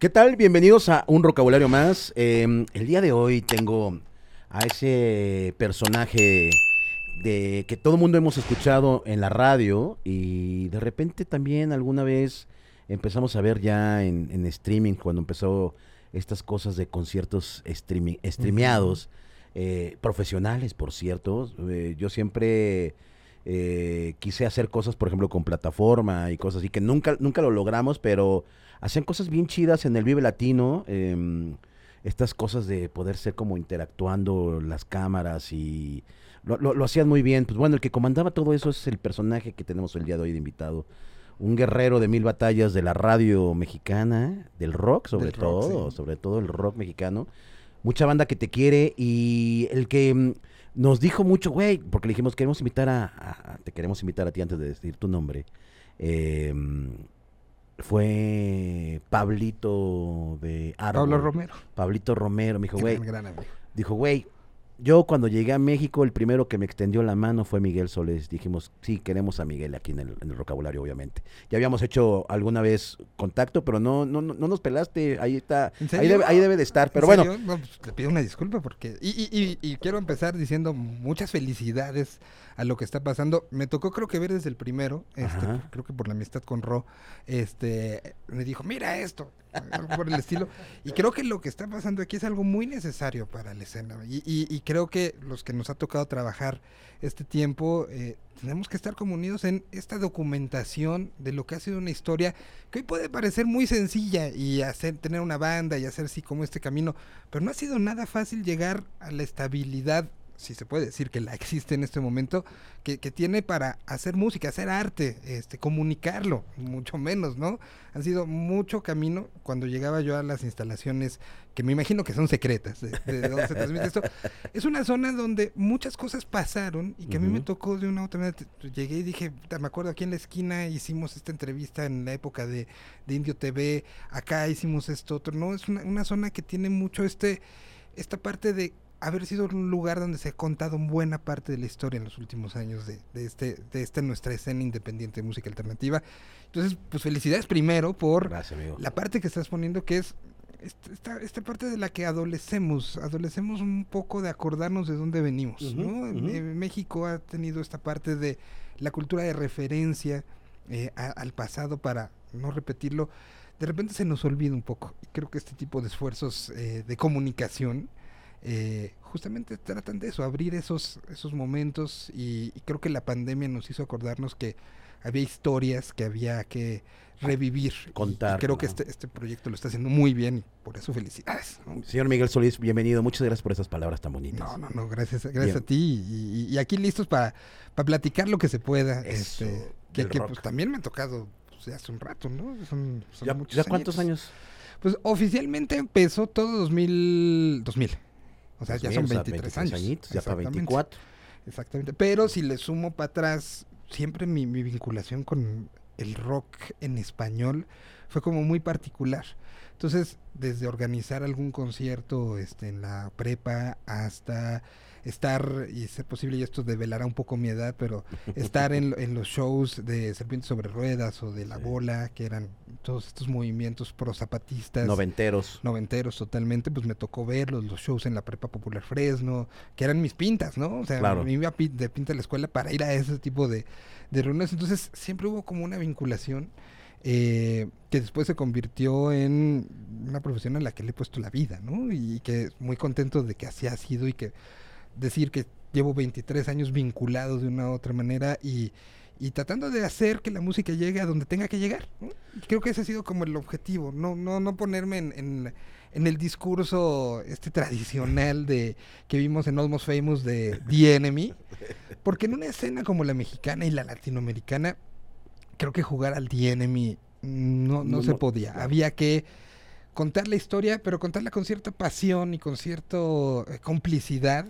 ¿Qué tal? Bienvenidos a un vocabulario más. Eh, el día de hoy tengo a ese personaje de que todo el mundo hemos escuchado en la radio y de repente también alguna vez empezamos a ver ya en, en streaming cuando empezó estas cosas de conciertos streaming, streameados, eh, profesionales, por cierto. Eh, yo siempre eh, quise hacer cosas, por ejemplo, con plataforma y cosas así, que nunca, nunca lo logramos, pero hacían cosas bien chidas en el Vive Latino. em, estas cosas de poder ser como interactuando las cámaras y lo, lo- lo hacían muy bien. Pues bueno, el que comandaba todo eso es el personaje que tenemos el día de hoy de invitado. Un guerrero de mil batallas de la radio mexicana, del rock sobre Del rock, todo, sí. sobre todo el rock mexicano. Mucha banda que te quiere y el que mm, nos dijo mucho, güey, porque le dijimos, queremos invitar a, te queremos invitar a ti antes de decir tu nombre. eh, fue Pablito de Árbol. Pablo Romero. Pablito Romero me dijo, güey, dijo, güey, yo cuando llegué a México, el primero que me extendió la mano fue Miguel Solés. Dijimos, sí, queremos a Miguel aquí en el, en el vocabulario, obviamente. Ya habíamos hecho alguna vez contacto, pero no, no, no, no nos pelaste. Ahí está, ¿En ahí debe, ahí debe de estar. Pero ¿En bueno? No, pues, te pido una disculpa porque... Y, y- y- y quiero empezar diciendo muchas felicidades a lo que está pasando. Me tocó creo que ver desde el primero, este, creo que por la amistad con Ro, este, me dijo, mira esto, algo por el estilo. Y creo que lo que está pasando aquí es algo muy necesario para la escena. Y, y- y creo que los que nos ha tocado trabajar este tiempo, eh, tenemos que estar como unidos en esta documentación de lo que ha sido una historia que hoy puede parecer muy sencilla y hacer tener una banda y hacer así como este camino, pero no ha sido nada fácil llegar a la estabilidad, si se puede decir que la existe en este momento, que, que tiene para hacer música, hacer arte, este, comunicarlo, mucho menos, ¿no? Han sido mucho camino cuando llegaba yo a las instalaciones que me imagino que son secretas de, de donde se transmite esto. Es una zona donde muchas cosas pasaron y que a mí me tocó de una u otra manera. Llegué y dije, "Puta, me acuerdo aquí en la esquina hicimos esta entrevista en la época de, de Indio TV, acá hicimos esto otro, ¿no? Es una, una zona que tiene mucho este, esta parte de haber sido un lugar donde se ha contado buena parte de la historia en los últimos años de, de este, de esta nuestra escena independiente de música alternativa. Entonces, pues felicidades primero por gracias, la parte que estás poniendo que es est- esta, esta parte de la que adolecemos, adolecemos un poco de acordarnos de dónde venimos, ¿no? En México ha tenido esta parte de la cultura de referencia eh, a- al pasado para no repetirlo. De repente se nos olvida un poco y creo que este tipo de esfuerzos eh, de comunicación eh, justamente tratan de eso, abrir esos, esos momentos y, y creo que la pandemia nos hizo acordarnos que había historias que había que revivir. Contar, creo que este, este proyecto lo está haciendo muy bien y por eso felicidades. ¿no? Señor Miguel Solís, bienvenido. Muchas gracias por esas palabras tan bonitas. No, no, no, gracias, gracias Bien. a ti y, y- y aquí listos para platicar lo que se pueda. Eso, este, que que, pues, también me ha tocado pues, hace un rato, ¿no? Son, son ¿Ya, muchos ya cuántos años? Pues oficialmente empezó todo 2000. 2000. O sea, ya son 2000, o sea, 23, 23 años. añitos, ya para Exactamente. 24. Exactamente. Pero si le sumo para atrás, siempre mi, mi vinculación con el rock en español fue como muy particular. Entonces, desde organizar algún concierto este, en la prepa hasta estar, y ser posible, y esto develará un poco mi edad, pero estar en, en los shows de Serpientes sobre Ruedas o de La. Bola, que eran todos estos movimientos pro zapatistas Noventeros. noventeros totalmente, pues me tocó verlos, los shows en la Prepa Popular Fresno, que eran mis pintas, ¿no? O sea, Claro. me iba de pinta a la escuela para ir a ese tipo de, de reuniones. Entonces, siempre hubo como una vinculación eh, que después se convirtió en una profesión a la que le he puesto la vida, ¿no? Y que muy contento de que así ha sido y que decir que llevo 23 años vinculado de una u otra manera y, y tratando de hacer que la música llegue a donde tenga que llegar. Creo que ese ha sido como el objetivo, no, no, no ponerme en, en, en el discurso este tradicional de que vimos en Almost Famous de The Enemy, porque en una escena como la mexicana y la latinoamericana, creo que jugar al The Enemy no, no, No, se podía. Había que contar la historia, pero contarla con cierta pasión y con cierta complicidad.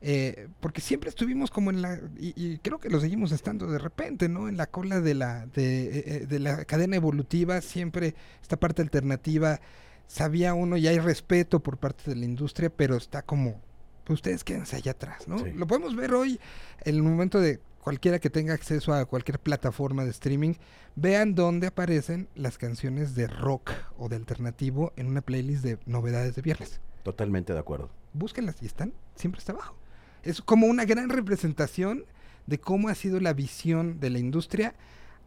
Eh, porque siempre estuvimos como en la y, y creo que lo seguimos estando de repente no en la cola de la de, eh, eh, de la cadena evolutiva siempre esta parte alternativa sabía uno y hay respeto por parte de la industria pero está como pues ustedes quédense allá atrás no Sí. lo podemos ver hoy en el momento de cualquiera que tenga acceso a cualquier plataforma de streaming, vean dónde aparecen las canciones de rock o de alternativo en una playlist de novedades de viernes. Totalmente de acuerdo. Búsquenlas y están, siempre está abajo. Es como una gran representación de cómo ha sido la visión de la industria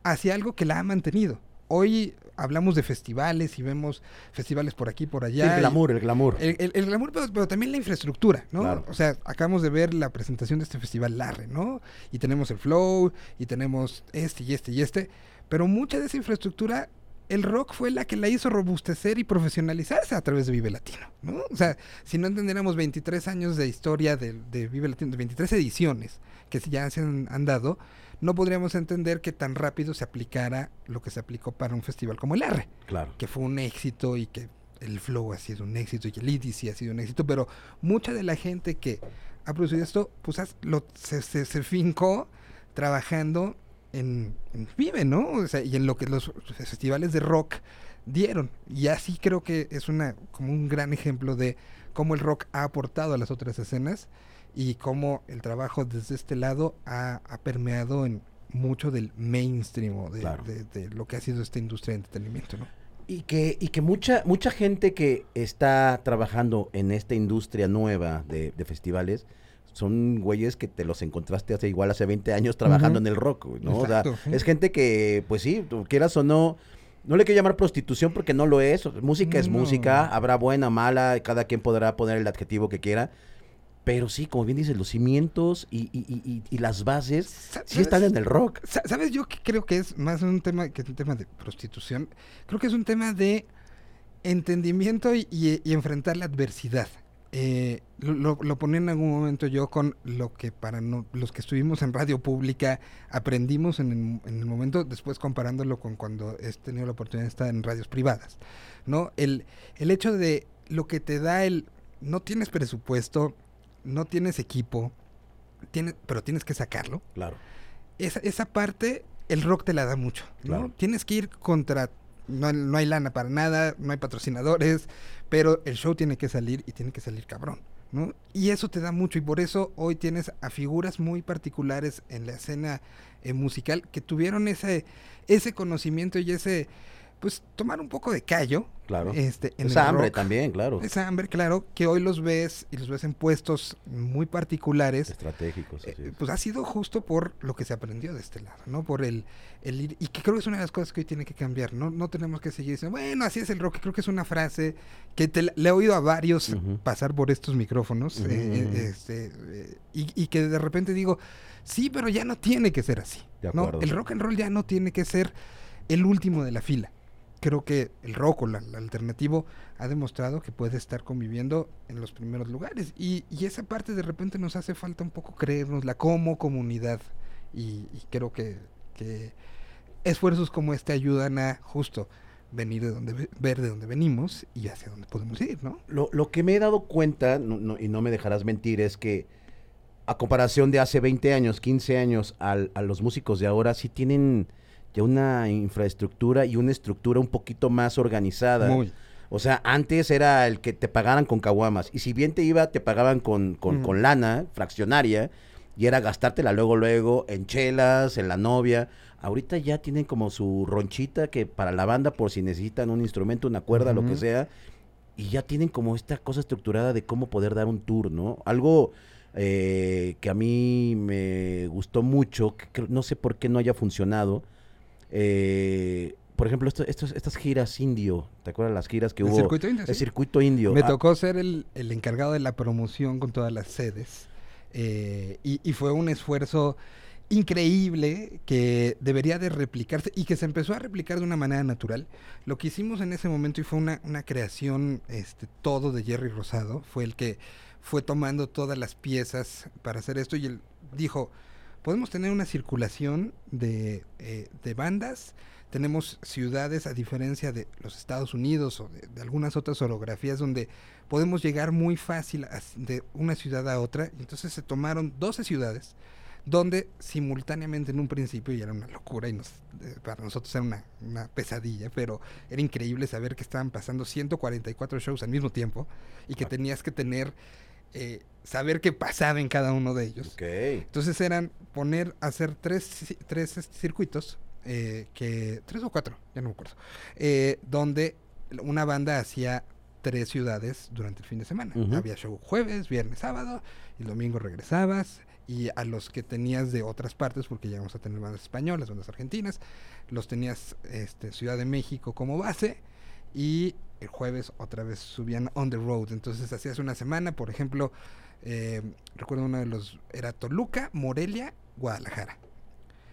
hacia algo que la ha mantenido. Hoy hablamos de festivales y vemos festivales por aquí, por allá. el glamour, el glamour. El, el, el glamour, pero, pero, también la infraestructura, ¿no? Claro. O sea, acabamos de ver la presentación de este festival Larre, ¿no? Y tenemos el Flow, y tenemos este y este y este. Pero mucha de esa infraestructura, el rock fue la que la hizo robustecer y profesionalizarse a través de Vive Latino, ¿no? O sea, si no entendiéramos 23 años de historia de, de Vive Latino, 23 ediciones que ya se han, han dado, no podríamos entender que tan rápido se aplicara lo que se aplicó para un festival como el R. Claro. Que fue un éxito y que el Flow ha sido un éxito y el IDC ha sido un éxito, pero mucha de la gente que ha producido esto, pues lo, se, se, se, fincó trabajando en, en, Vive, ¿no? O sea, y en lo que los festivales de rock dieron. Y así creo que es una como un gran ejemplo de cómo el rock ha aportado a las otras escenas y cómo el trabajo desde este lado ha, ha permeado en mucho del mainstream o de, claro. de, de, lo que ha sido esta industria de entretenimiento, ¿no? Y que, y que mucha, mucha gente que está trabajando en esta industria nueva de, de festivales son güeyes que te los encontraste hace igual hace 20 años trabajando uh -huh. en el rock, ¿no? Exacto, o sea, sí. es gente que, pues sí, tú quieras o no, no le quiero llamar prostitución porque no lo es. Música es música, habrá buena, mala, cada quien podrá poner el adjetivo que quiera. Pero sí, como bien dices, los cimientos y, y, y, y las bases sí están en el rock. ¿Sabes? Yo que creo que es más un tema que un tema de prostitución. Creo que es un tema de entendimiento y, enfrentar la adversidad. Eh, lo, lo, ponía en algún momento yo con lo que para no, los que estuvimos en radio pública aprendimos en el, en el, momento, después comparándolo con cuando he tenido la oportunidad de estar en radios privadas. ¿no? El, el hecho de lo que te da el no tienes presupuesto, no tienes equipo, tienes, pero tienes que sacarlo. Claro. Esa, esa parte, el rock te la da mucho. ¿no? Claro. Tienes que ir contra. No, no, hay lana para nada, no hay patrocinadores, pero el show tiene que salir y tiene que salir cabrón. ¿no? Y eso te da mucho y por eso hoy tienes a figuras muy particulares en la escena eh, musical que tuvieron ese, ese conocimiento y ese, pues tomar un poco de callo. Claro. Este, en esa hambre rock. también, claro. Esa hambre, claro, que hoy los ves y los ves en puestos muy particulares. Estratégicos. Eh, pues ha sido justo por lo que se aprendió de este lado, ¿no? Por el, el ir, y que creo que es una de las cosas que hoy tiene que cambiar, ¿no? No tenemos que seguir diciendo, bueno, así es el rock. Creo que es una frase que te, le he oído a varios uh -huh. pasar por estos micrófonos uh -huh. eh, este, eh, y, y, que de repente digo, sí, pero ya no tiene que ser así. ¿no? El rock and roll ya no tiene que ser el último de la fila creo que el rock o la, la, alternativo ha demostrado que puede estar conviviendo en los primeros lugares. Y, y, esa parte de repente nos hace falta un poco creernosla como comunidad. Y, y creo que, que, esfuerzos como este ayudan a justo venir de donde ver de dónde venimos y hacia dónde podemos ir, ¿no? Lo, lo que me he dado cuenta, no, no, y no me dejarás mentir, es que a comparación de hace 20 años, 15 años, al, a los músicos de ahora sí tienen ya una infraestructura y una estructura un poquito más organizada. Muy. O sea, antes era el que te pagaran con caguamas. Y si bien te iba, te pagaban con, con, con lana fraccionaria. Y era gastártela luego, luego en chelas, en la novia. Ahorita ya tienen como su ronchita que para la banda, por si necesitan un instrumento, una cuerda, lo que sea. Y ya tienen como esta cosa estructurada de cómo poder dar un tour, ¿no? Algo eh, que a mí me gustó mucho, que no sé por qué no haya funcionado eh, por ejemplo, esto, estos, estas giras indio, ¿te acuerdas las giras que el hubo? Circuito indio, el sí. circuito indio. Me ah. tocó ser el, el, encargado de la promoción con todas las sedes eh, y, y, fue un esfuerzo increíble que debería de replicarse y que se empezó a replicar de una manera natural. Lo que hicimos en ese momento y fue una, una creación este, todo de Jerry Rosado, fue el que fue tomando todas las piezas para hacer esto y él dijo, podemos tener una circulación de, eh, de, bandas, tenemos ciudades a diferencia de los Estados Unidos o de, de algunas otras orografías donde podemos llegar muy fácil a, de una ciudad a otra. Y entonces se tomaron 12 ciudades donde simultáneamente en un principio y era una locura y nos, eh, para nosotros era una, una, pesadilla, pero era increíble saber que estaban pasando 144 shows al mismo tiempo y que tenías que tener eh, saber qué pasaba en cada uno de ellos. Entonces eran poner, hacer tres, tres este, circuitos, eh, que tres o cuatro, ya no me acuerdo, eh, donde una banda hacía tres ciudades durante el fin de semana. Había show jueves, viernes, sábado, y el domingo regresabas. Y a los que tenías de otras partes, porque llegamos a tener bandas españolas, bandas argentinas, los tenías este, Ciudad de México como base y el jueves otra vez subían on the road. Entonces hacías una semana, por ejemplo, eh, recuerdo uno de los, era Toluca, Morelia, Guadalajara.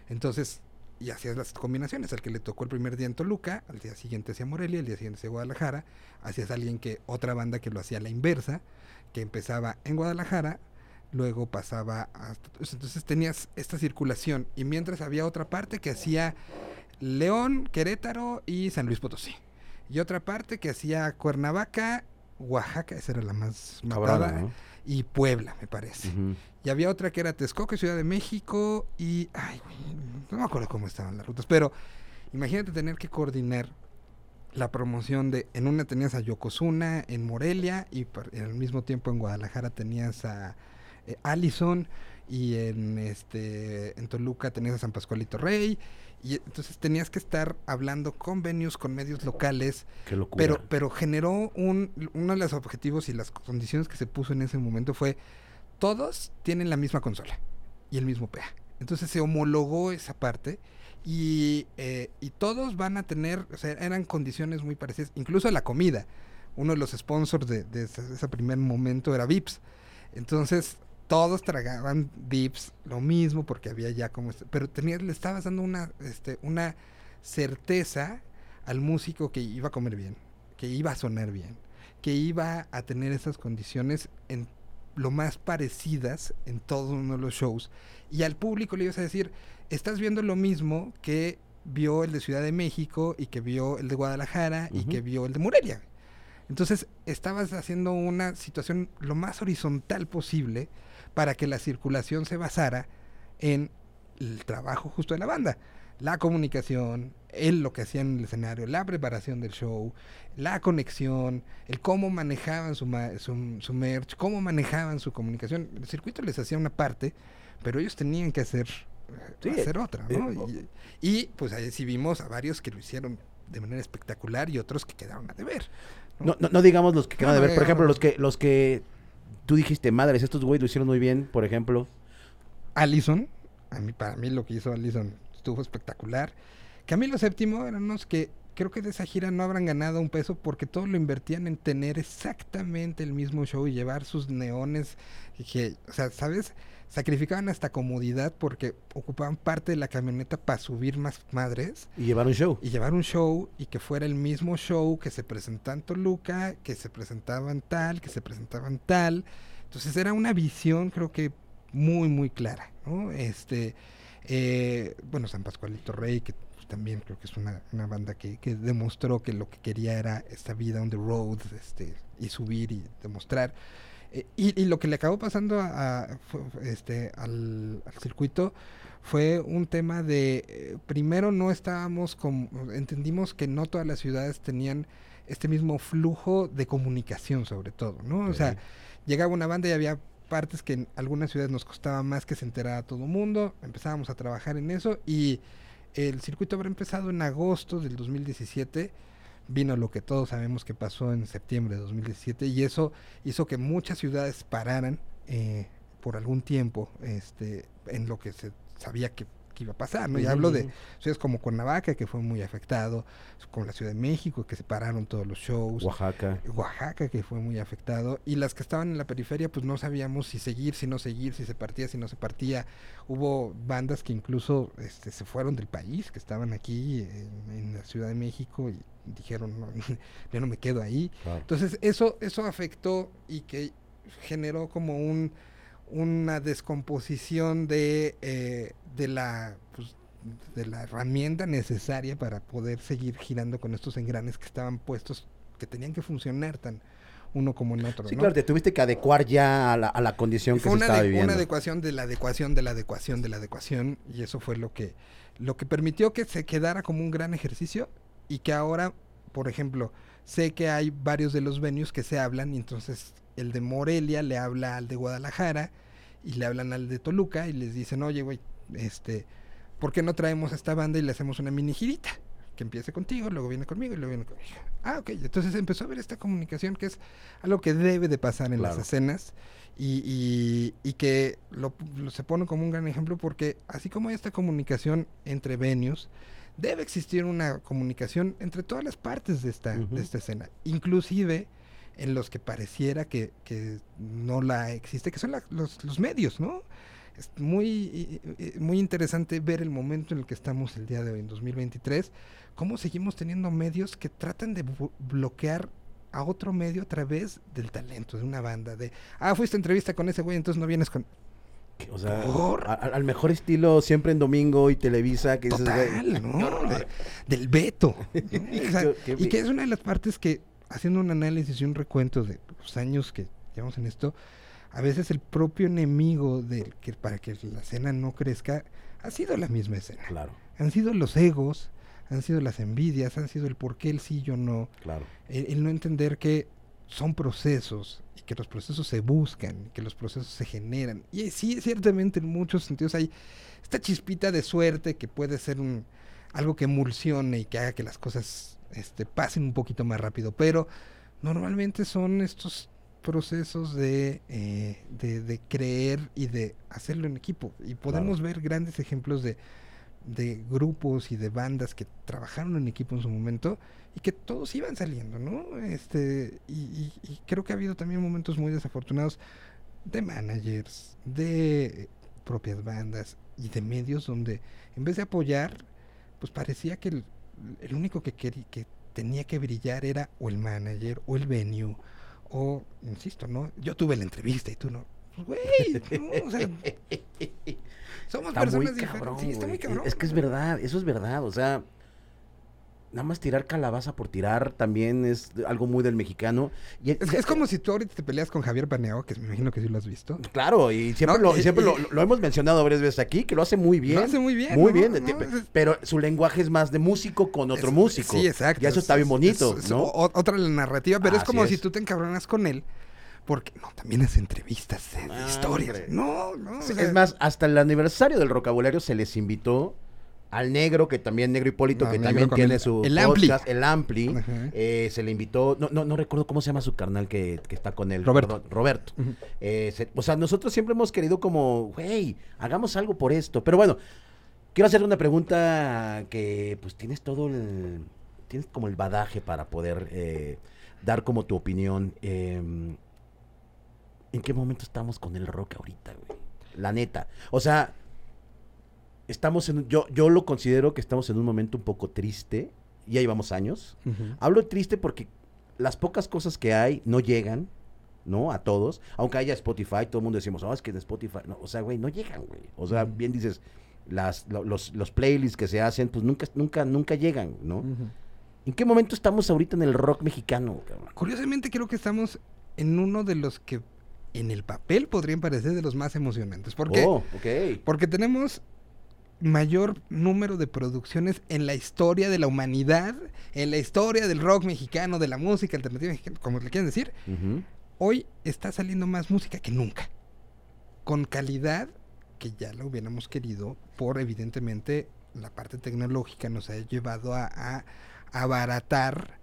Entonces, y hacías las combinaciones, al que le tocó el primer día en Toluca, al día siguiente hacia Morelia, al día siguiente hacia Guadalajara, hacías alguien que, otra banda que lo hacía a la inversa, que empezaba en Guadalajara, luego pasaba hasta, entonces tenías esta circulación, y mientras había otra parte que hacía León, Querétaro y San Luis Potosí. Y otra parte que hacía Cuernavaca, Oaxaca, esa era la más matada, y Puebla, me parece. Y había otra que era Texcoco, Ciudad de México y... Ay, no me acuerdo cómo estaban las rutas, pero imagínate tener que coordinar la promoción de... En una tenías a Yokozuna, en Morelia, y al mismo tiempo en Guadalajara tenías a eh, Allison, y en, este, en Toluca tenías a San Pascualito Rey, y entonces tenías que estar hablando con venues, con medios locales, Qué locura. pero, pero generó un, uno de los objetivos y las condiciones que se puso en ese momento fue todos tienen la misma consola y el mismo PA. Entonces se homologó esa parte y, eh, y todos van a tener, o sea, eran condiciones muy parecidas, incluso la comida. Uno de los sponsors de, de ese, ese primer momento era Vips. Entonces todos tragaban Vips, lo mismo porque había ya como... este- pero tenías, le estabas dando una, este, una certeza al músico que iba a comer bien, que iba a sonar bien, que iba a tener esas condiciones en lo más parecidas en todo uno de los shows. Y al público le ibas a decir, estás viendo lo mismo que vio el de Ciudad de México y que vio el de Guadalajara y que vio el de Morelia. Entonces estabas haciendo una situación lo más horizontal posible para que la circulación se basara en el trabajo justo de la banda. La comunicación, él lo que hacía en el escenario, la preparación del show, la conexión, el cómo manejaban su, ma- su, su merch, cómo manejaban su comunicación. El circuito les hacía una parte, pero ellos tenían que hacer, eh, Sí, hacer otra, ¿no? eh, Y, y, pues ahí sí vimos a varios que lo hicieron de manera espectacular y otros que quedaron a deber. No, no, no digamos los que quedan de No, ver. Por no, ejemplo, no. los que, los que tú dijiste, madres, estos güeyes lo hicieron muy bien, por ejemplo. Allison, a mí, para mí lo que hizo Allison estuvo espectacular. Camilo VII eran unos que creo que de esa gira no habrán ganado un peso porque todo lo invertían en tener exactamente el mismo show y llevar sus neones. Que, o sea, ¿sabes? Sacrificaban hasta comodidad porque ocupaban parte de la camioneta para subir más madres Y llevar un show. y llevar un show y que fuera el mismo show que se presentaba en Toluca, que se presentaban tal, que se presentaban tal. Entonces era una visión creo que muy muy clara, ¿no? Este, eh, bueno, San Pascualito Rey, que pues, también creo que es una, una banda que, que demostró que lo que quería era esta vida on the road, este, y subir y demostrar. Eh, y, y lo que le acabó pasando a, este, al, al circuito fue un tema de, eh, primero no estábamos, como, entendimos que no todas las ciudades tenían este mismo flujo de comunicación sobre todo, ¿no? O sea, llegaba una banda y había partes que en algunas ciudades nos costaba más que se enterara todo el mundo, empezábamos a trabajar en eso y el circuito habrá empezado en agosto del 2017, vino lo que todos sabemos que pasó en septiembre de 2017 y eso hizo que muchas ciudades pararan eh, por algún tiempo este, en lo que se sabía que, que iba a pasar, ¿no? Y hablo de ciudades como Cuernavaca, que fue muy afectado, como la Ciudad de México, que se pararon todos los shows, Oaxaca. Oaxaca, que fue muy afectado, y las que estaban en la periferia, pues no sabíamos si seguir, si no seguir, si se partía, si no se partía. Hubo bandas que incluso este, se fueron del país, que estaban aquí en, en la Ciudad de México y dijeron, no, yo no me quedo ahí. Claro. Entonces eso, eso afectó y que generó como un, una descomposición de, eh, de la pues, de la herramienta necesaria para poder seguir girando con estos engranes que estaban puestos, que tenían que funcionar tan uno como en otro. Sí, ¿no? claro, te tuviste que adecuar ya a la, a la condición que se estaba viviendo. una adecuación de la adecuación de la adecuación de la adecuación y eso fue lo que lo que permitió que se quedara como un gran ejercicio y que ahora por ejemplo, sé que hay varios de los venues que se hablan, y entonces el de Morelia le habla al de Guadalajara y le hablan al de Toluca y les dicen, oye, güey, este, ¿por qué no traemos a esta banda y le hacemos una mini girita? Que empiece contigo, luego viene conmigo y luego viene conmigo. Ah, ok. Entonces empezó a haber esta comunicación que es algo que debe de pasar en las escenas y, y- y que lo, lo- se pone como un gran ejemplo porque así como hay esta comunicación entre venues, debe existir una comunicación entre todas las partes de esta, de esta escena, inclusive en los que pareciera que, que no la existe, que son la- los, los medios, ¿no? Es muy, muy interesante ver el momento en el que estamos el día de hoy, en 2023, cómo seguimos teniendo medios que tratan de bloquear a otro medio a través del talento de una banda, de, ah, fuiste a entrevista con ese güey, entonces no vienes con... O sea, Por- a- a- al mejor estilo siempre en domingo y Televisa que dices, güey, Total, ¿no? De- del veto. ¿no? O sea, Qué- qué y que es una de las partes que, haciendo un análisis y un recuento de los años que llevamos en esto, a veces el propio enemigo del que para que la escena no crezca ha sido la misma escena. Claro, Han sido los egos, han sido las envidias, han sido el por qué el sí yo no, claro. el, el no entender que son procesos y que los procesos se buscan, que los procesos se generan. Y sí, ciertamente en muchos sentidos hay esta chispita de suerte que puede ser un, algo que emulsione y que haga que las cosas este, pasen un poquito más rápido, pero normalmente son estos procesos de, eh, de, de creer y de hacerlo en equipo. Y podemos ver grandes ejemplos de, de grupos y de bandas que trabajaron en equipo en su momento y que todos iban saliendo, ¿no? Este, y, y- y creo que ha habido también momentos muy desafortunados de managers, de propias bandas y de medios donde en vez de apoyar, pues parecía que el, el único que, querí- que tenía que brillar era o el manager o el venue o, insisto, ¿no? Yo tuve la entrevista y tú no. Pues, güey, no, o sea, somos Está muy personas diferentes. cabrón, Sí, está muy cabrón. Es que es verdad, eso es verdad. O sea, nada más tirar calabaza por tirar también es algo muy del mexicano. Y Es, es como si tú ahorita te peleas con Javier Paneao, que me imagino que sí lo has visto. Claro, y siempre, No, lo, y- siempre y- lo, lo hemos mencionado varias veces aquí, que lo hace muy bien. Lo hace muy bien. Muy ¿no? bien, ¿no? te- Es- pero su lenguaje es más de músico con otro es- músico. Sí, exacto. Y eso es- está bien es- bonito, es- es ¿no? otra narrativa, pero es como es. si tú te encabronas con él. Porque, no, también hace entrevistas, de Ah, historias. hombre. No, no. o Sí, sea, es más, hasta el aniversario del vocabulario se les invitó al negro, que también, negro Hipólito, No, que Negro también tiene el- su el Ampli. el Ampli. Eh, se le invitó, no, no, no recuerdo cómo se llama su carnal que, que está con él. Roberto. perdón, Roberto. Eh, se- o sea, nosotros siempre hemos querido como, güey, hagamos algo por esto. Pero bueno, quiero hacer una pregunta que pues tienes todo el, tienes como el badaje para poder eh, dar como tu opinión. Eh, ¿En qué momento estamos con el rock ahorita, güey? La neta. O sea, estamos en, yo, yo lo considero que estamos en un momento un poco triste. Ya llevamos años. Hablo triste porque las pocas cosas que hay no llegan, ¿no? A todos. Aunque haya Spotify, todo el mundo decimos, oh, es que de Spotify. No, o sea, güey, no llegan, güey. O sea, bien dices, las, lo- los, los playlists que se hacen, pues nunca, nunca, nunca llegan, ¿no? ¿En qué momento estamos ahorita en el rock mexicano, cabrón? Curiosamente creo que estamos en uno de los que en el papel podrían parecer de los más emocionantes. ¿Por qué? Oh, ok. Porque tenemos mayor número de producciones en la historia de la humanidad, en la historia del rock mexicano, de la música alternativa mexicana, como le quieran decir. Hoy está saliendo más música que nunca. Con calidad que ya la hubiéramos querido por evidentemente la parte tecnológica nos ha llevado a, a abaratar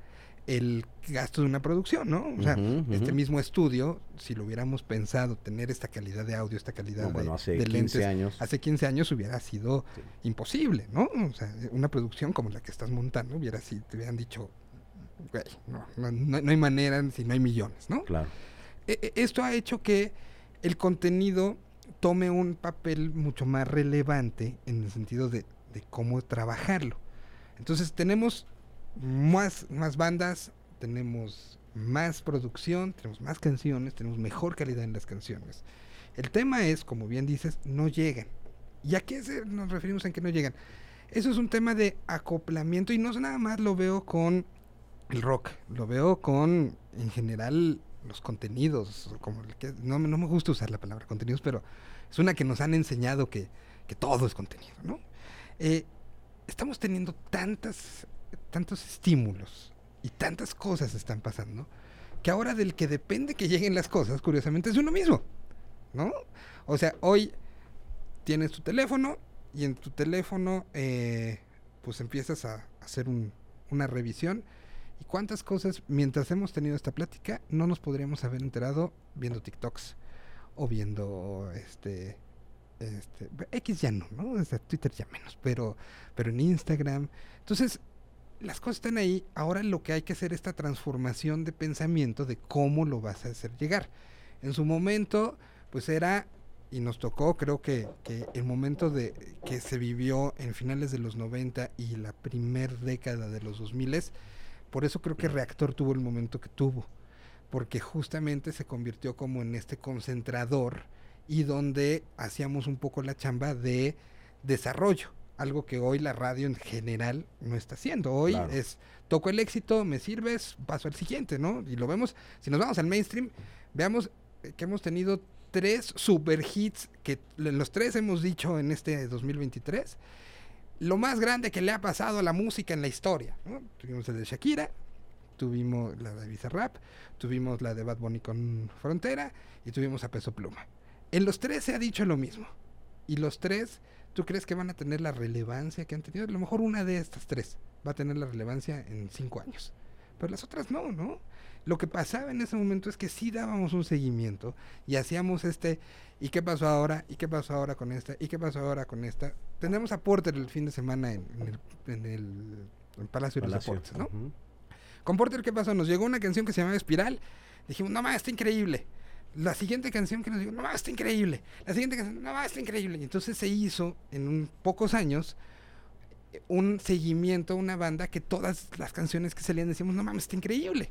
el gasto de una producción, ¿no? O sea, este mismo estudio, si lo hubiéramos pensado tener esta calidad de audio, esta calidad No, bueno, de, hace de 15 lentes, años. hace 15 años hubiera sido Sí. imposible, ¿no? O sea, una producción como la que estás montando hubiera sido, te hubieran dicho, güey, no, no, hay manera si no hay millones, ¿no? Claro. E- e- Esto ha hecho que el contenido tome un papel mucho más relevante en el sentido de, de cómo trabajarlo. Entonces tenemos más, más bandas, tenemos más producción, tenemos más canciones, tenemos mejor calidad en las canciones. El tema es, como bien dices, no llegan. ¿Y a qué nos referimos en que no llegan? Eso es un tema de acoplamiento y no es nada más lo veo con el rock, lo veo con, en general, los contenidos, como el que, no, no me gusta usar la palabra contenidos, pero es una que nos han enseñado que, que todo es contenido, ¿no? Eh, estamos teniendo tantas, tantos estímulos y tantas cosas están pasando, que ahora del que depende que lleguen las cosas, curiosamente, es uno mismo, ¿no? O sea, hoy tienes tu teléfono y en tu teléfono eh, pues empiezas a hacer una revisión. ¿Y cuántas cosas, mientras hemos tenido esta plática, no nos podríamos haber enterado viendo TikToks o viendo este este, X ya no, ¿no? Desde Twitter ya menos, pero, pero en Instagram. Entonces, las cosas están ahí. Ahora lo que hay que hacer es esta transformación de pensamiento de cómo lo vas a hacer llegar. En su momento, pues era, y nos tocó, creo que, que el momento de que se vivió en finales de los 90 y la primer década de los 2000, por eso creo que Reactor tuvo el momento que tuvo, porque justamente se convirtió como en este concentrador y donde hacíamos un poco la chamba de desarrollo, algo que hoy la radio en general no está haciendo. Hoy es toco el éxito, me sirves, paso al siguiente, ¿no? Y lo vemos, si nos vamos al mainstream, veamos que hemos tenido tres super hits que los tres hemos dicho en este 2023. Lo más grande que le ha pasado a la música en la historia. Tuvimos el de Shakira, tuvimos la de Bizarrap, tuvimos la de Bad Bunny con Frontera y tuvimos a Peso Pluma. En los tres se ha dicho lo mismo. Y los tres, ¿tú crees que van a tener la relevancia que han tenido? A lo mejor una de estas tres va a tener la relevancia en cinco años. Pero las otras no, ¿no? Lo que pasaba en ese momento es que sí dábamos un seguimiento y hacíamos este, ¿y qué pasó ahora? ¿Y qué pasó ahora con esta? ¿Y qué pasó ahora con esta? Tenemos a Porter el fin de semana en, el, Palacio, de los Deportes, ¿no? Con Porter, ¿qué pasó? Nos llegó una canción que se llama Espiral. Dijimos, no más, está increíble la siguiente canción que nos dijo, no, está increíble. La siguiente canción, no, está increíble. Y entonces se hizo en pocos años un seguimiento una banda que todas las canciones que salían decíamos, no mames, está increíble.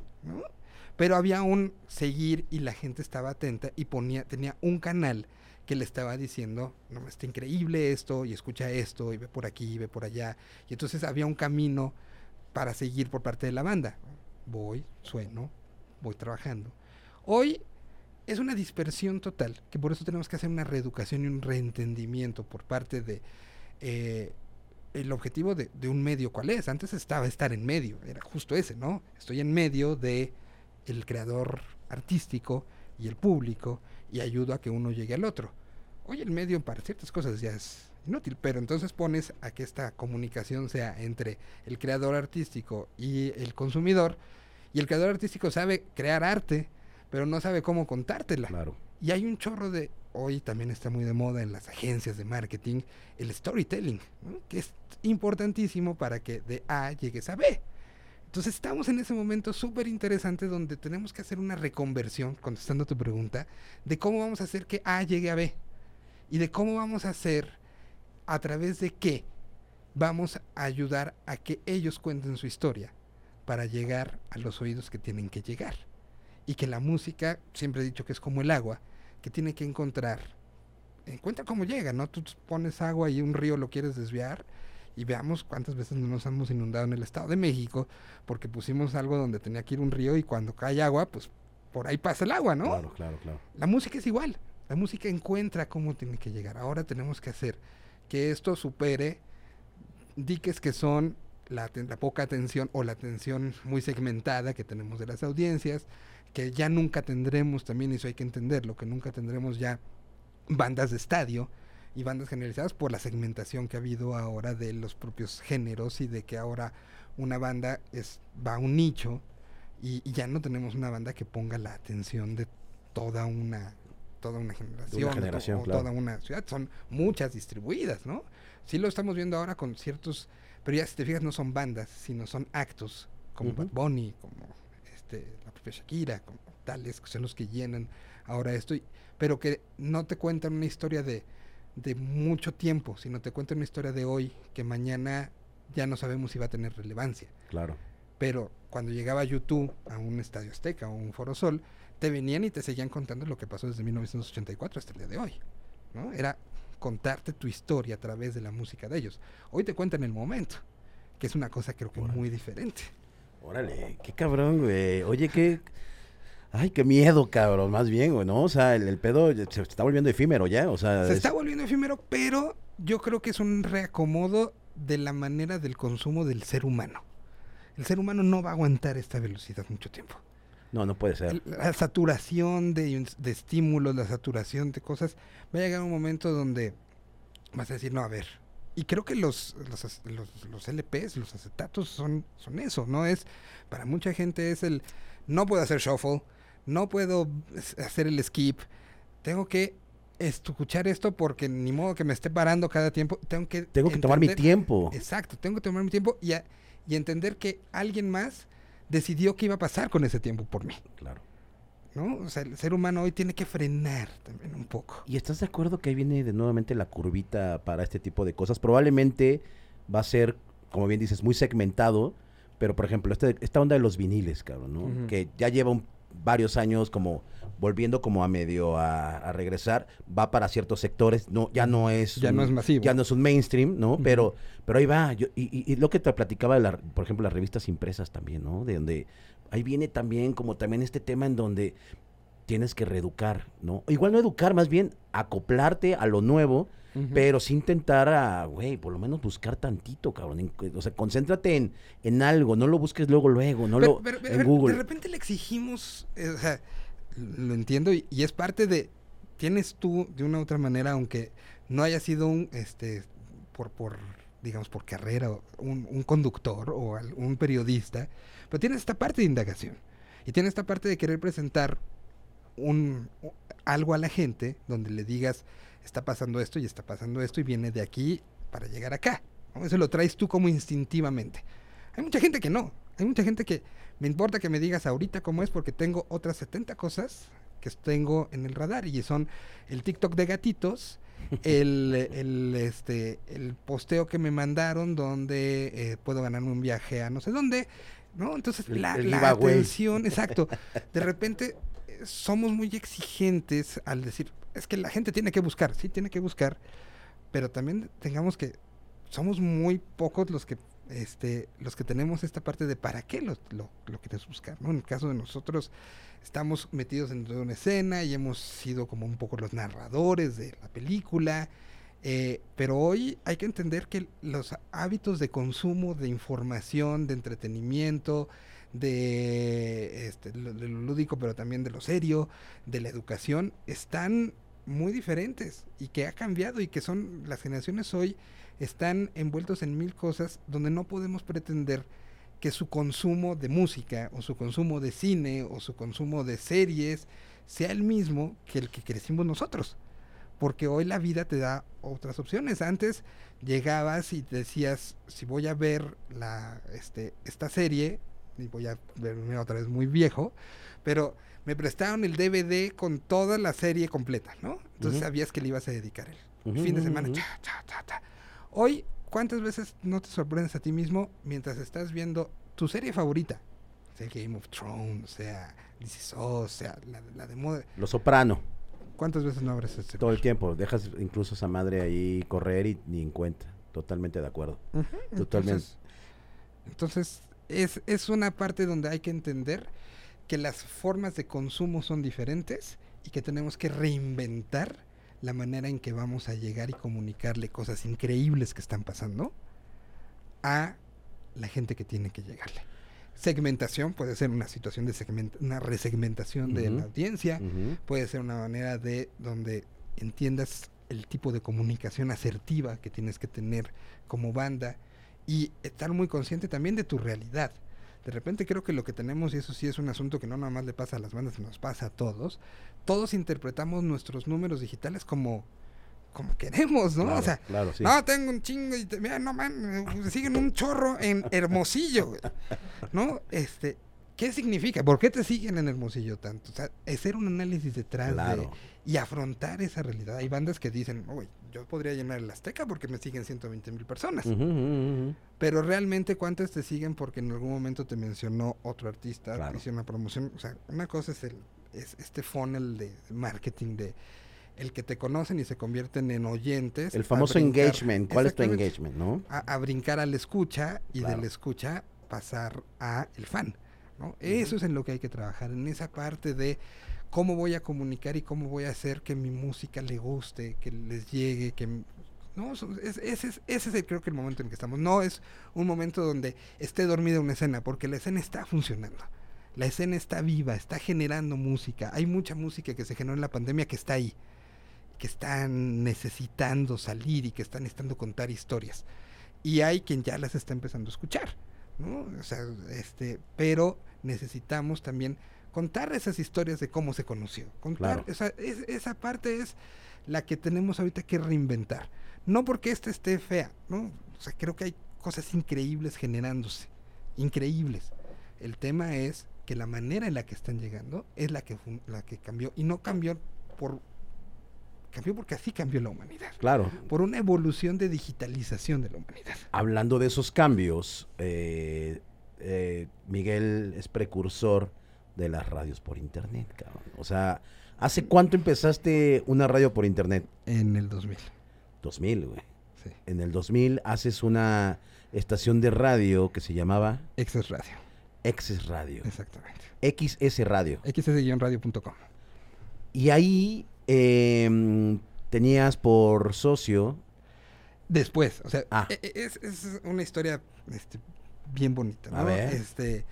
Pero había un seguir y la gente estaba atenta y ponía, tenía un canal que le estaba diciendo, no, está increíble esto y escucha esto y ve por aquí y ve por allá. Y entonces había un camino para seguir por parte de la banda. Voy, sueno, voy trabajando. Hoy es una dispersión total, que por eso tenemos que hacer una reeducación y un reentendimiento por parte de eh, el objetivo de, un medio cuál es. Antes estaba estar en medio, era justo ese, ¿no? Estoy en medio de el creador artístico y el público y ayudo a que uno llegue al otro. Hoy el medio para ciertas cosas ya es inútil, pero entonces pones a que esta comunicación sea entre el creador artístico y el consumidor y el creador artístico sabe crear arte, pero no sabe cómo contártela. Claro. Y hay un chorro de, hoy también está muy de moda en las agencias de marketing, el storytelling, que es importantísimo para que de A llegues a B. Entonces estamos en ese momento súper interesante donde tenemos que hacer una reconversión, contestando tu pregunta, de cómo vamos a hacer que A llegue a B. Y de cómo vamos a hacer, a través de qué, vamos a ayudar a que ellos cuenten su historia para llegar a los oídos que tienen que llegar y que la música, siempre he dicho que es como el agua, que tiene que encontrar, encuentra cómo llega, ¿no? Tú pones agua y un río lo quieres desviar y veamos cuántas veces nos hemos inundado en el Estado de México porque pusimos algo donde tenía que ir un río y cuando cae agua, pues por ahí pasa el agua, ¿no? Claro, claro, claro. La música es igual, la música encuentra cómo tiene que llegar. Ahora tenemos que hacer que esto supere diques que son la, la poca atención o la atención muy segmentada que tenemos de las audiencias, que ya nunca tendremos, también eso hay que entenderlo, que nunca tendremos ya bandas de estadio y bandas generalizadas por la segmentación que ha habido ahora de los propios géneros y de que ahora una banda es va a un nicho y, ya no tenemos una banda que ponga la atención de toda una toda una generación, o, toda una ciudad. Son muchas distribuidas no sí lo estamos viendo ahora con ciertos pero ya si te fijas no son bandas sino son actos como Bad Bunny como este, la propia Shakira, como tales, que son los que llenan ahora esto, pero que no te cuentan una historia de, de mucho tiempo, sino te cuentan una historia de hoy que mañana ya no sabemos si va a tener relevancia. Claro. Pero cuando llegaba YouTube a un estadio Azteca o un Foro Sol, te venían y te seguían contando lo que pasó desde 1984 hasta el día de hoy. ¿no? Era contarte tu historia a través de la música de ellos. Hoy te cuentan el momento, que es una cosa creo que muy diferente. Órale, qué cabrón, güey. Oye, qué... Ay, qué miedo, cabrón, más bien, güey, ¿no? O sea, el, pedo se está volviendo efímero ya, o sea... Se está volviendo efímero, pero yo creo que es un reacomodo de la manera del consumo del ser humano. el ser humano no va a aguantar esta velocidad mucho tiempo. No, no puede ser. La saturación de, de estímulos, la saturación de cosas, va a llegar un momento donde vas a decir, no, a ver. Y creo que los, los, los, los LPs, los acetatos son, son eso, ¿no? Es, para mucha gente es el, no puedo hacer shuffle, no puedo hacer el skip, tengo que escuchar esto porque ni modo que me esté parando cada tiempo, tengo que... Tengo que tomar mi tiempo. Exacto, tengo que tomar mi tiempo y, a, y entender que alguien más decidió qué iba a pasar con ese tiempo por mí. Claro. ¿No? O sea, el ser humano hoy tiene que frenar también un poco. ¿Y estás de acuerdo que ahí viene de nuevamente la curvita para este tipo de cosas? Probablemente va a ser, como bien dices, muy segmentado, pero por ejemplo, este, esta onda de los viniles, cabrón, ¿no? Uh -huh. Que ya lleva un, varios años como volviendo como a medio a, a, regresar, va para ciertos sectores, no, ya no es ya un, no es masivo, ya no es un mainstream, ¿no? Uh -huh. Pero, pero ahí va, Yo, y, y, y, lo que te platicaba de la, por ejemplo, las revistas impresas también, ¿no? De donde ahí viene también como también este tema en donde tienes que reeducar, ¿no? Igual no educar, más bien acoplarte a lo nuevo, uh -huh. pero sí intentar a, güey, por lo menos buscar tantito, cabrón. O sea, concéntrate en, en algo, no lo busques luego, luego, no pero, lo pero, en Google. De repente le exigimos, eh, o sea, lo entiendo y, y, es parte de, tienes tú de una u otra manera, aunque no haya sido un, este, por, por digamos, por carrera, un, un conductor o un periodista, pero tienes esta parte de indagación y tienes esta parte de querer presentar un, algo a la gente donde le digas, está pasando esto y está pasando esto y viene de aquí para llegar acá. ¿no? Eso lo traes tú como instintivamente. Hay mucha gente que no. Hay mucha gente que me importa que me digas ahorita cómo es porque tengo otras 70 cosas que tengo en el radar y son el TikTok de gatitos, el, el, este, el posteo que me mandaron donde eh, puedo ganarme un viaje a no sé dónde, ¿no? Entonces la, el la atención, exacto. De repente somos muy exigentes al decir, es que la gente tiene que buscar, sí, tiene que buscar, pero también tengamos que, somos muy pocos los que, este, los que tenemos esta parte de para qué lo, lo, lo quieres buscar, ¿no? En el caso de nosotros, estamos metidos en una escena y hemos sido como un poco los narradores de la película, eh, pero hoy hay que entender que los hábitos de consumo de información, de entretenimiento, de, este, de, lo lúdico, pero también de lo serio, de la educación, están muy diferentes y que ha cambiado y que son las generaciones hoy están envueltos en mil cosas donde no podemos pretender que su consumo de música o su consumo de cine o su consumo de series sea el mismo que el que crecimos nosotros. Porque hoy la vida te da otras opciones. Antes llegabas y decías, si voy a ver la, este, esta serie, y voy a verme otra vez muy viejo, pero me prestaron el DVD con toda la serie completa, ¿no? Entonces uh -huh. sabías que le ibas a dedicar el uh -huh, fin de semana. Uh -huh. cha, cha, cha, cha. Hoy, ¿cuántas veces no te sorprendes a ti mismo mientras estás viendo tu serie favorita? Sea Game of Thrones, sea This Is Us, sea la, la de moda. Lo Soprano. ¿Cuántas veces no abres este Todo el tiempo. Dejas incluso esa madre ahí correr y ni en cuenta. Totalmente de acuerdo. Totalmente. Entonces, entonces es, es una parte donde hay que entender que las formas de consumo son diferentes y que tenemos que reinventar la manera en que vamos a llegar y comunicarle cosas increíbles que están pasando a la gente que tiene que llegarle. Segmentación puede ser una situación de segment una resegmentación uh -huh. de la audiencia, uh -huh. puede ser una manera de donde entiendas el tipo de comunicación asertiva que tienes que tener como banda y estar muy consciente también de tu realidad. De repente creo que lo que tenemos, y eso sí es un asunto que no nada más le pasa a las bandas, nos pasa a todos, todos interpretamos nuestros números digitales como, como queremos, ¿no? Claro, o sea, claro, sí. no, tengo un chingo y te, mira, no man, siguen un chorro en Hermosillo, ¿no? Este, ¿qué significa? ¿Por qué te siguen en Hermosillo tanto? O sea, hacer un análisis detrás claro. de, y afrontar esa realidad. Hay bandas que dicen, uy, yo podría llenar el Azteca porque me siguen 120 mil personas. Uh -huh, uh -huh. Pero realmente, ¿cuántas te siguen porque en algún momento te mencionó otro artista, claro. hizo una promoción? O sea, una cosa es, el, es este funnel de marketing de el que te conocen y se convierten en oyentes. El famoso brincar, engagement. ¿Cuál es tu engagement, no? A, a brincar al escucha y claro. del escucha pasar a el fan. ¿no? Uh -huh. Eso es en lo que hay que trabajar, en esa parte de cómo voy a comunicar y cómo voy a hacer que mi música le guste, que les llegue, que ¿no? ese, es, ese es creo que el momento en que estamos. No es un momento donde esté dormida una escena, porque la escena está funcionando. La escena está viva, está generando música. Hay mucha música que se generó en la pandemia que está ahí, que están necesitando salir y que están necesitando contar historias. Y hay quien ya las está empezando a escuchar, ¿no? O sea, este, pero necesitamos también contar esas historias de cómo se conoció. Contar esa, esa parte es la que tenemos ahorita que reinventar. No porque esta esté fea, ¿no? O sea, creo que hay cosas increíbles generándose, increíbles. El tema es que la manera en la que están llegando es la que, la que cambió y no cambió por cambió porque así cambió la humanidad. Claro. Por una evolución de digitalización de la humanidad. Hablando de esos cambios, eh, eh, Miguel es precursor de las radios por internet, cabrón. O sea, ¿hace cuánto empezaste una radio por internet? En el 2000. 2000, güey. Sí. En el 2000 haces una estación de radio que se llamaba... Excess Radio. Excess Radio. Exactamente. XS Radio. XS-radio.com. Y ahí em, tenías por socio... Después, o sea, ah. e, e, es, una historia este, bien bonita. ¿no? A ver. Este,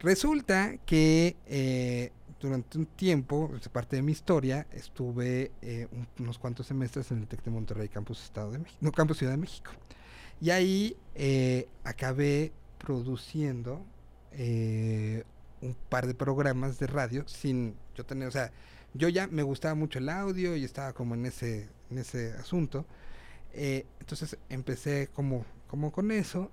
resulta que eh, durante un tiempo, es parte de mi historia, estuve eh, unos cuantos semestres en el TEC de Monterrey, Campus Estado de México, no, Campus Ciudad de México. Y ahí eh, acabé produciendo eh, un par de programas de radio sin yo tener, o sea, yo ya me gustaba mucho el audio y estaba como en ese, en ese asunto. entonces empecé como, como con eso.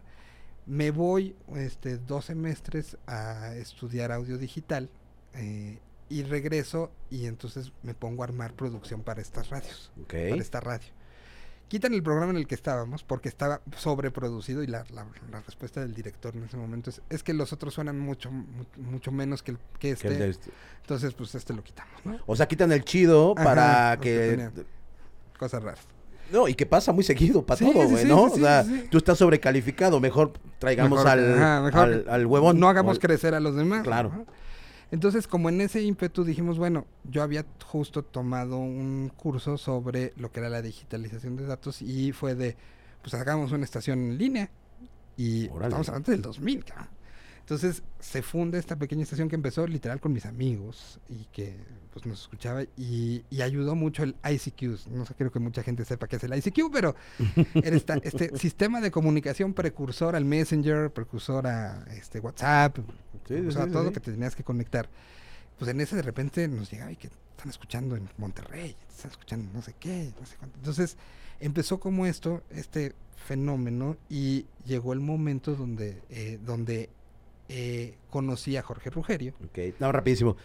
Me voy este, dos semestres a estudiar audio digital eh, y regreso y entonces me pongo a armar producción para estas radios, para esta radio. Quitan el programa en el que estábamos porque estaba sobreproducido y la, la, respuesta del director en ese momento es, es que los otros suenan mucho mucho menos que, el, que este. este. Entonces, pues este lo quitamos, ¿no? O sea, quitan el chido para que... Cosas raras. No, y que pasa muy seguido para todo, güey, ¿no? o sea, tú estás sobrecalificado, mejor traigamos al, al, huevón. No hagamos crecer a los demás. Claro. Entonces, como en ese ímpetu dijimos, bueno, yo había justo tomado un curso sobre lo que era la digitalización de datos y fue de, pues hagamos una estación en línea. Y estamos hablando del 2000, cabrón. Entonces se funda esta pequeña estación que empezó literal con mis amigos y que pues nos escuchaba y, ayudó mucho el ICQ. No sé, creo que mucha gente sepa qué es el ICQ, pero era este sistema de comunicación precursor al Messenger, precursor a este WhatsApp, a todo lo que te tenías que conectar. Pues en ese de repente nos llegaba y que están escuchando en Monterrey, están escuchando no sé qué, no sé cuánto. Entonces empezó como esto, este fenómeno y llegó el momento donde, eh, donde eh, conocí a Jorge Rugerio. Ok, no, rapidísimo.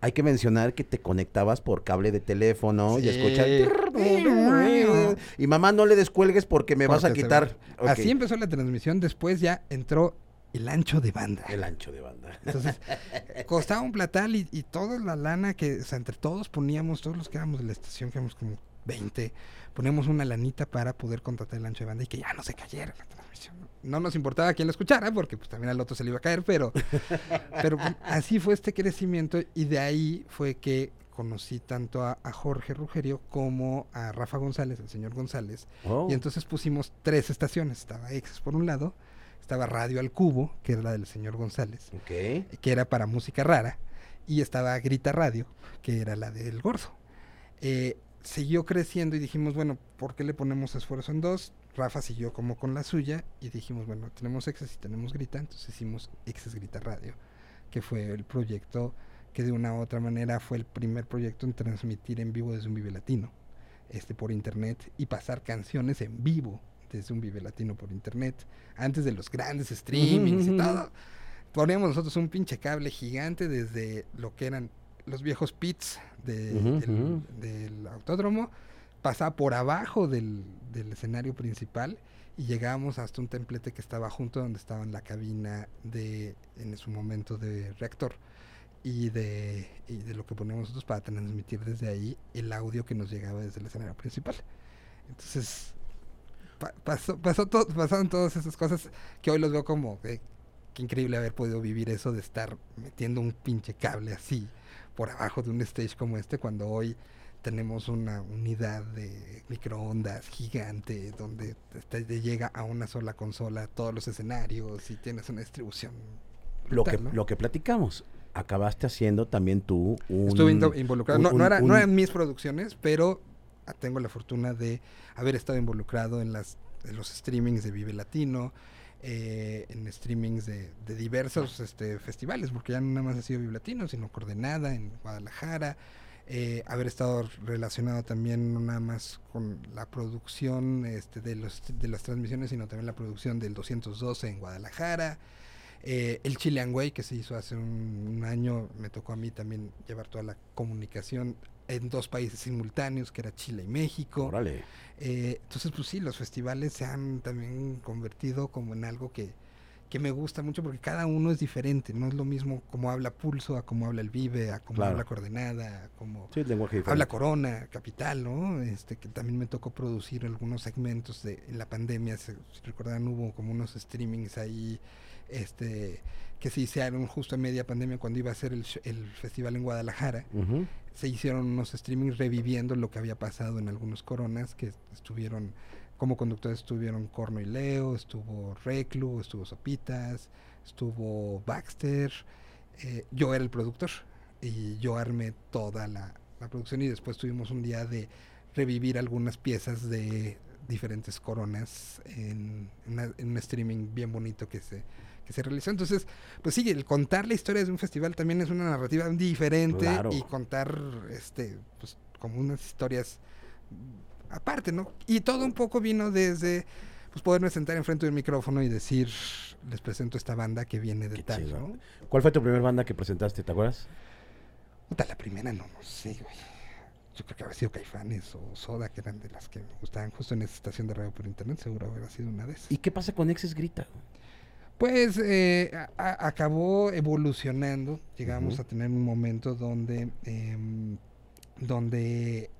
Hay que mencionar que te conectabas por cable de teléfono y escuchas... Y mamá, no le descuelgues porque me vas a quitar. Así empezó la transmisión. Después ya entró el ancho de banda. El ancho de banda. Entonces, costaba un platal y, y toda la lana que, o sea, entre todos poníamos, todos los que éramos de la estación, que éramos como 20, poníamos una lanita para poder contratar el ancho de banda y que ya no se cayera la transmisión no nos importaba quién lo escuchara, porque pues también al otro se le iba a caer, pero, pero así fue este crecimiento y de ahí fue que conocí tanto a, Jorge Rugerio como a Rafa González, el señor González, oh. y entonces pusimos tres estaciones, estaba Ex por un lado, estaba Radio al Cubo, que era la del señor González, que era para música rara, y estaba Grita Radio, que era la del Gordo. Eh, siguió creciendo y dijimos, bueno, ¿por qué le ponemos esfuerzo en dos? Rafa siguió como con la suya y dijimos, bueno, tenemos Exes y tenemos Grita, entonces hicimos Exes Grita Radio, que fue el proyecto que de una u otra manera fue el primer proyecto en transmitir en vivo desde un Vive Latino, este por internet y pasar canciones en vivo desde un Vive Latino por internet, antes de los grandes streamings y todo. Poníamos nosotros un pinche cable gigante desde lo que eran los viejos pits del autódromo pasaba por abajo del, escenario principal y llegábamos hasta un templete que estaba junto donde estaba la cabina de, en su momento, de reactor y de, de lo que poníamos nosotros para transmitir desde ahí el audio que nos llegaba desde el escenario principal. Entonces, pasó, pasó pasaron todas esas cosas que hoy los veo como que, que increíble haber podido vivir eso de estar metiendo un pinche cable así por abajo de un stage como este cuando hoy tenemos una unidad de microondas gigante donde te, te llega a una sola consola todos los escenarios y tienes una distribución. Lo que, lo que platicamos, acabaste haciendo también tú un... Estuve involucrado. un- no, no, un- era- no eran mis producciones, pero tengo la fortuna de haber estado involucrado en, las, los streamings de Vive Latino, eh, en streamings de, diversos este, festivales, porque ya no nada más ha sido Vive Latino, sino Coordenada en Guadalajara. eh, haber estado relacionado también no nada más con la producción este, de las transmisiones, sino también la producción del 212 en Guadalajara. Eh, el Chilean Way, que se hizo hace un, un año, me tocó a mí también llevar toda la comunicación en dos países simultáneos, que era Chile y México. Órale. Eh, entonces, pues sí, los festivales se han también convertido como en algo que, que me gusta mucho porque cada uno es diferente, no es lo mismo como habla Pulso, a como habla el Vive, a como Claro. habla Coordenada, a como Sí, habla Corona, Capital, ¿no? Este, que también me tocó producir algunos segmentos de en la pandemia, se- si recordarán hubo como unos streamings ahí, este, que se hicieron justo en media pandemia cuando iba a ser el, el festival en Guadalajara se hicieron unos streamings reviviendo lo que había pasado en algunos coronas que estuvieron como conductores estuvieron Corno y Leo, estuvo Reclu, estuvo Sopitas, estuvo Baxter, eh, yo era el productor y yo armé toda la, la producción y después tuvimos un día de revivir algunas piezas de diferentes coronas en, en una- en un streaming bien bonito que se, que se realizó. Entonces, pues sí, el contar la historia de un festival también es una narrativa diferente Claro. y contar este pues como unas historias aparte, ¿no? Y todo un poco vino desde pues poderme sentar enfrente del micrófono y decir, les presento esta banda que viene de Qué tal, chido. ¿no? ¿Cuál fue tu primera banda que presentaste? ¿Te acuerdas? Puta, la primera no, no sé, güey. Yo creo que habría sido Caifanes o Soda, que eran de las que me gustaban justo en esa estación de radio por internet, seguro habrá sido una de esas. ¿Y qué pasa con Exes Grita? Pues eh, a- acabó evolucionando. Llegamos a tener un momento donde, em, donde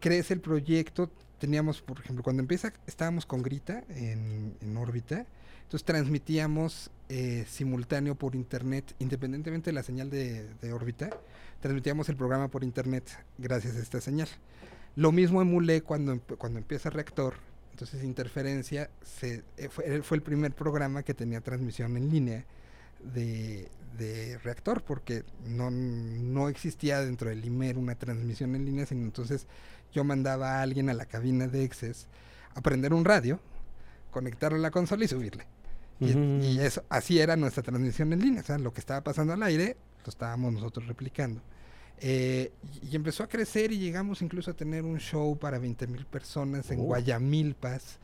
crece el proyecto. Teníamos, por ejemplo, cuando empieza, estábamos con Grita en, en órbita. Entonces transmitíamos eh, simultáneo por internet, independientemente de la señal de, de órbita, transmitíamos el programa por internet gracias a esta señal. Lo mismo emulé cuando, cuando empieza Reactor. Entonces Interferencia se, eh, fue, fue el primer programa que tenía transmisión en línea de, de Reactor, porque no, no existía dentro del IMER una transmisión en línea, sino entonces yo mandaba a alguien a la cabina de Excess a prender un radio, conectarlo a la consola y subirle. Y, y eso, así era nuestra transmisión en línea. O sea, lo que estaba pasando al aire, lo estábamos nosotros replicando. Eh, y, empezó a crecer y llegamos incluso a tener un show para 20 mil personas en Oh. Guayamilpas.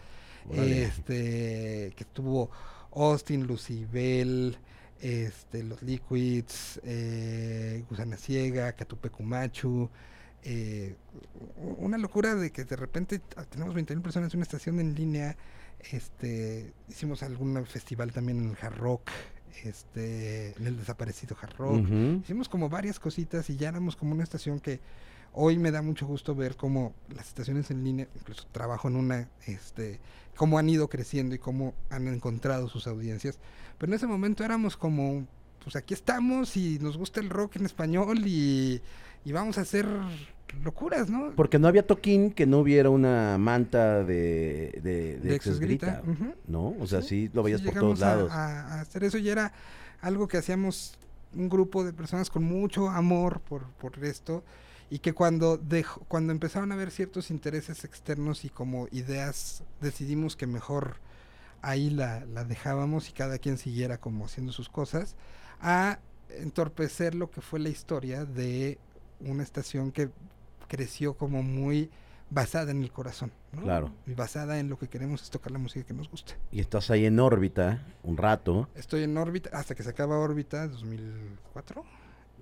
Este, que estuvo Austin, Lucibel, este, los Liquids, eh, Gusana Ciega, Catupecumachu. Eh, una locura de que de repente ah, tenemos 20 mil personas en una estación en línea. Este, hicimos algún festival también en el Hard Rock, este, en el desaparecido Hard Rock. Hicimos como varias cositas y ya éramos como una estación que hoy me da mucho gusto ver cómo las estaciones en línea, incluso trabajo en una, este, cómo han ido creciendo y cómo han encontrado sus audiencias. Pero en ese momento éramos como, pues aquí estamos y nos gusta el rock en español y, y vamos a hacer locuras, ¿no? Porque no había toquín que no hubiera una manta de, de, de Grita. ¿No? O sea, sí, lo Sí, veías por todos lados. A, a hacer eso y era algo que hacíamos un grupo de personas con mucho amor por, por esto y que cuando dejó, cuando empezaron a haber ciertos intereses externos y como ideas decidimos que mejor ahí la, la dejábamos y cada quien siguiera como haciendo sus cosas a entorpecer lo que fue la historia de una estación que creció como muy basada en el corazón, ¿no? Claro. Y basada en lo que queremos es tocar la música que nos gusta. Y estás ahí en órbita un rato. Estoy en órbita hasta que se acaba órbita 2004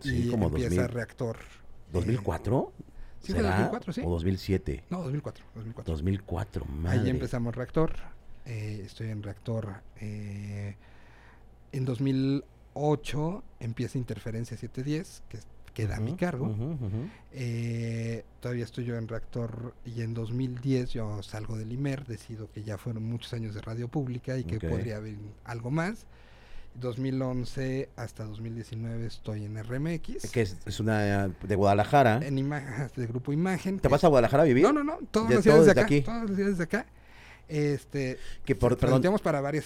Sí, y como empieza 2000. reactor. ¿2004? sí, fue ¿Será? 2004, sí. ¿O 2007? No, 2004, 2004. 2004, madre. Ahí empezamos reactor. eh, estoy en reactor. eh, en 2008 empieza interferencia 710 que queda a mi cargo. Eh, todavía estoy yo en reactor y en 2010 yo salgo del IMER, decido que ya fueron muchos años de radio pública y que podría haber algo más. 2011 hasta 2019 estoy en RMX. Que es, es una de Guadalajara. En imagen, de Grupo Imagen. ¿Te vas a Guadalajara a vivir? No, no, no. Todas De- las todo ciudades de desde acá. aquí. Todas las ciudades de acá. Este, Que por, perdón, para varias,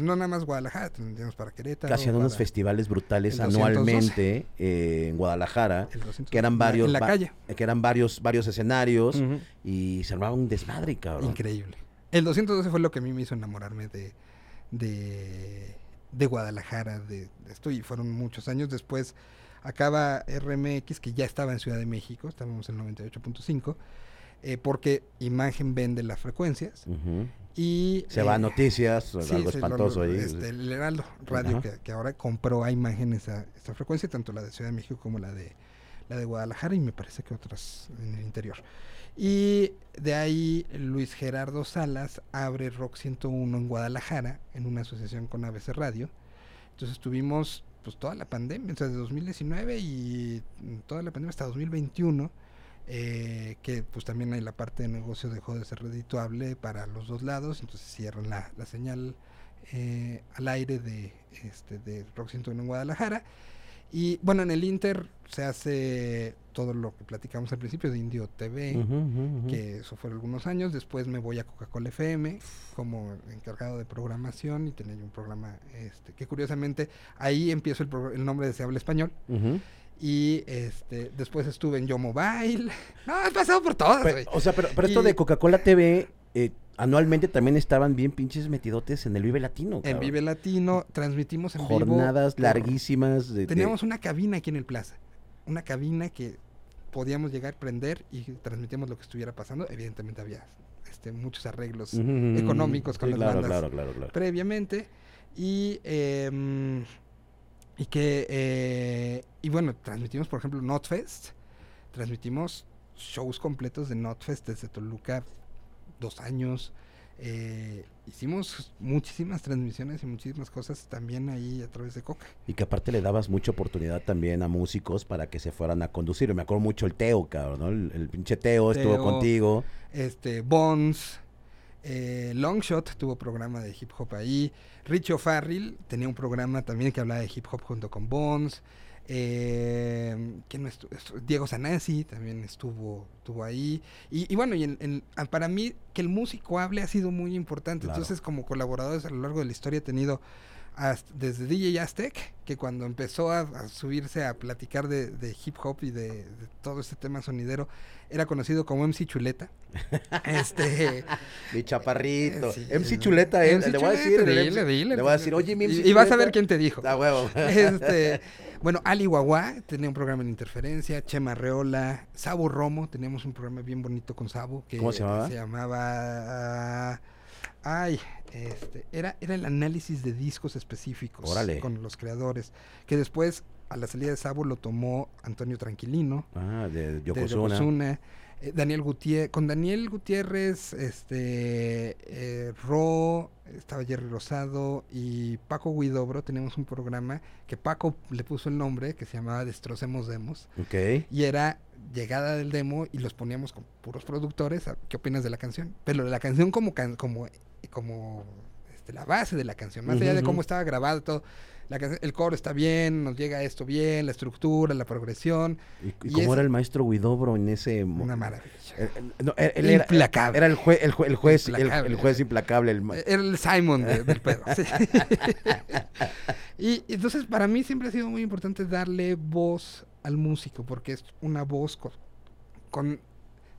no nada más Guadalajara, transmitimos para Querétaro. que hacían unos festivales brutales el 212. anualmente eh, en Guadalajara. el 200, Que eran varios, En la va- calle. que eran varios, varios escenarios y se armaba un desmadre, cabrón. Increíble. El 212 fue lo que a mí me hizo enamorarme de, de, de Guadalajara, de, de esto, y fueron muchos años. Después acaba RMX, que ya estaba en Ciudad de México, estábamos en 98.5, eh, porque Imagen vende las frecuencias. Y, Se va a eh, noticias, sí, algo espantoso ahí. este, el Heraldo Radio, que ahora compró a Imagen esa, esa frecuencia, tanto la de Ciudad de México como la de, la de Guadalajara, y me parece que otras en el interior. Y de ahí Luis Gerardo Salas abre Rock 101 en Guadalajara, en una asociación con ABC Radio. Entonces tuvimos pues toda la pandemia, o sea, de 2019 y toda la pandemia hasta 2021, eh, que pues también hay la parte de negocio dejó de ser redituable para los dos lados, entonces cierran la, la señal eh, al aire de, este, de Rock 101 en Guadalajara. Y bueno, en el Inter se hace todo lo que platicamos al principio de Indio TV, que eso fue algunos años. Después me voy a Coca-Cola FM como encargado de programación y tenía un programa este, que curiosamente ahí empiezo el, el nombre de Se Habla Español. Y este después estuve en Yo Mobile. No, he pasado por todas, Pero, o sea, pero, pero esto Y- de Coca-Cola TV, eh, anualmente también estaban bien pinches metidotes en el Vive Latino. En cabrón. Vive Latino transmitimos en vivo. Jornadas por- larguísimas. De, de- Teníamos una cabina aquí en el Plaza. Una cabina que podíamos llegar, prender y transmitíamos lo que estuviera pasando. Evidentemente había este, muchos arreglos económicos con Sí, las claro, bandas Claro, claro, claro. previamente. Y, em, y que, eh, y bueno, transmitimos, por ejemplo, Notfest. Transmitimos shows completos de Notfest desde Toluca, dos años. Eh, hicimos muchísimas transmisiones y muchísimas cosas también ahí a través de Coca. Y que aparte le dabas mucha oportunidad también a músicos para que se fueran a conducir. Me acuerdo mucho el Teo, cabrón, ¿no? El, el pinche Teo, estuvo Teo. contigo. este Bones, eh, Longshot tuvo programa de hip hop ahí, Richo Farrell tenía un programa también que hablaba de hip hop junto con Bones, eh, ¿quién más estu- estu- Diego Sanasi también estuvo, estuvo ahí, y, y bueno, y en- en- ah, para mí que el músico hable ha sido muy importante, Claro. entonces como colaboradores a lo largo de la historia he tenido desde DJ Aztec, que cuando empezó a, a subirse a platicar de, de hip hop y de, de todo este tema sonidero, era conocido como MC Chuleta. este, Mi chaparrito. Eh, sí, MC. Chuleta, eh, MC le voy a decir. Dile, dile, le voy a decir, oye, mi MC y, vas a ver Chuleta". quién te dijo. Ah, huevo. Este, bueno, Ali Guagua tenía un programa en Interferencia, Chema Reola, Sabo Romo, teníamos un programa bien bonito con Sabo. Que ¿Cómo se llamaba? Se llamaba... ay, este, era, era el análisis de discos específicos Órale. con los creadores, que después a la salida de Sabo lo tomó Antonio Tranquilino Ah, de de Yokozuna. Eh, Daniel Gutiérrez, con Daniel Gutiérrez, este, eh, Ro, estaba Jerry Rosado y Paco Guidobro, tenemos un programa que Paco le puso el nombre, que se llamaba Destrocemos Demos, y era llegada del demo y los poníamos con puros productores, ¿qué opinas de la canción? Pero la canción como, can- como, como este, la base de la canción, más allá de cómo estaba grabado todo. La el coro está bien, nos llega esto bien, la estructura, la progresión, ¿Y, y cómo es- era el maestro Guidobro en ese... mo- una maravilla. Eh, eh, no, él- él era, Implacable. Era el, jue- el, jue- el juez, el- el, Implacable. juez implacable. el el Simon de- del pedo. sí. y entonces para mí siempre ha sido muy importante darle voz al músico, porque es una voz co- con,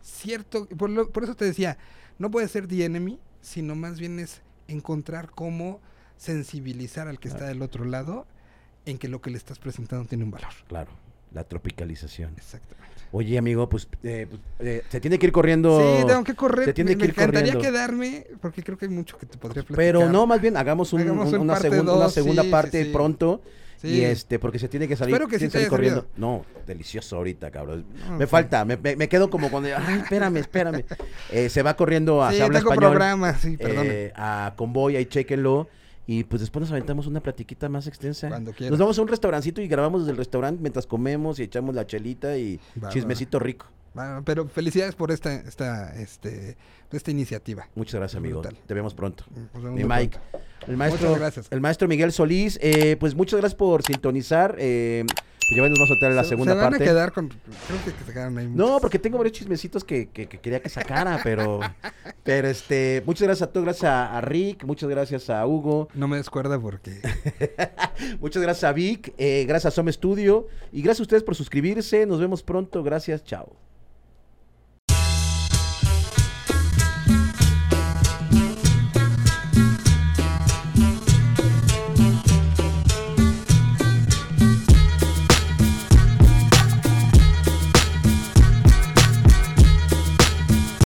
cierto... Por, lo- por eso te decía, no puede ser The Enemy, sino más bien es encontrar cómo sensibilizar al que está del otro lado en que lo que le estás presentando tiene un valor. Claro, la tropicalización. Exactamente. Oye, amigo, pues, eh, pues, eh, se tiene que ir corriendo. Sí, tengo que correr. se tiene me, que me ir encantaría corriendo. quedarme porque creo que hay mucho que te podría platicar. Pero no, más bien hagamos, un- Hagamos un- un una, parte segun- una dos, segunda sí, sí, parte sí. pronto. Sí. Y este, porque se tiene que salir, Espero que sí tiene te salir haya corriendo. No, delicioso ahorita, cabrón. No, me falta, me, quedo como cuando, ay, espérame, espérame. Eh, se va corriendo a Sí, Se habla tengo español. programa, sí, eh, a Convoy, ahí chequenlo. Y pues después nos aventamos una platiquita más extensa. Cuando quieras. Nos vamos a un restaurancito y grabamos desde el restaurante mientras comemos y echamos la chelita y Va, va, chismecito rico. Pero felicidades por esta, esta, este, esta iniciativa. Muchas gracias, amigo. Brutal. Te vemos pronto. Vemos Mi muy Mike. pronto. El maestro, Muchas gracias. el maestro Miguel Solís, eh, pues muchas gracias por sintonizar. Eh, pues ya nos vamos a soltar la Se- segunda se van parte. a quedar con. Creo que, que se quedaron ahí. No, porque tengo varios chismecitos que, que- que quería que sacara, pero, pero este, muchas gracias a todos, gracias a, a Rick, muchas gracias a Hugo, No me descuerda porque. muchas gracias a Vic, eh, gracias a Some Studio y gracias a ustedes por suscribirse. Nos vemos pronto, gracias, chao.